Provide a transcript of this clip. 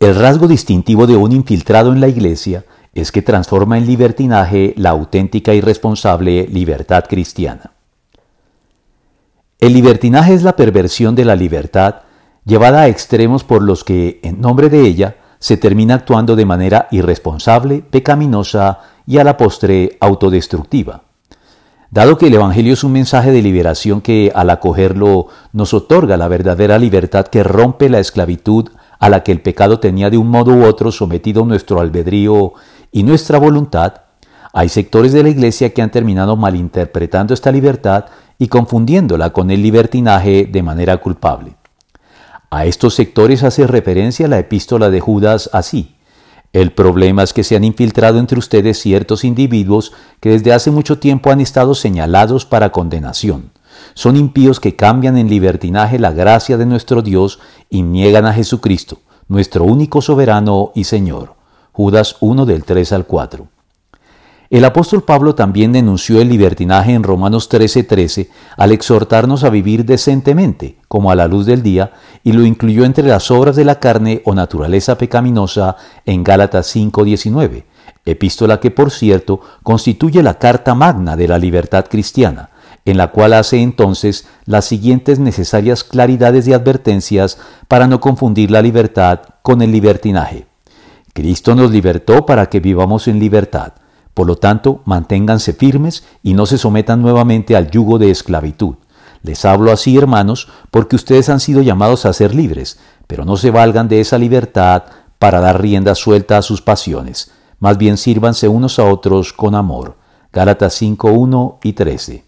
El rasgo distintivo de un infiltrado en la Iglesia es que transforma en libertinaje la auténtica y responsable libertad cristiana. El libertinaje es la perversión de la libertad llevada a extremos por los que, en nombre de ella, se termina actuando de manera irresponsable, pecaminosa y a la postre autodestructiva. Dado que el Evangelio es un mensaje de liberación que al acogerlo nos otorga la verdadera libertad que rompe la esclavitud a la que el pecado tenía de un modo u otro sometido nuestro albedrío y nuestra voluntad, hay sectores de la Iglesia que han terminado malinterpretando esta libertad y confundiéndola con el libertinaje de manera culpable. A estos sectores hace referencia la epístola de Judas así. El problema es que se han infiltrado entre ustedes ciertos individuos que desde hace mucho tiempo han estado señalados para condenación son impíos que cambian en libertinaje la gracia de nuestro Dios y niegan a Jesucristo, nuestro único soberano y Señor. Judas 1 del 3 al 4. El apóstol Pablo también denunció el libertinaje en Romanos 13:13 al exhortarnos a vivir decentemente, como a la luz del día, y lo incluyó entre las obras de la carne o naturaleza pecaminosa en Gálatas 5:19, epístola que por cierto constituye la carta magna de la libertad cristiana, en la cual hace entonces las siguientes necesarias claridades y advertencias para no confundir la libertad con el libertinaje. Cristo nos libertó para que vivamos en libertad. Por lo tanto, manténganse firmes y no se sometan nuevamente al yugo de esclavitud. Les hablo así, hermanos, porque ustedes han sido llamados a ser libres, pero no se valgan de esa libertad para dar rienda suelta a sus pasiones. Más bien sírvanse unos a otros con amor. Gálatas 5, 1 y 13.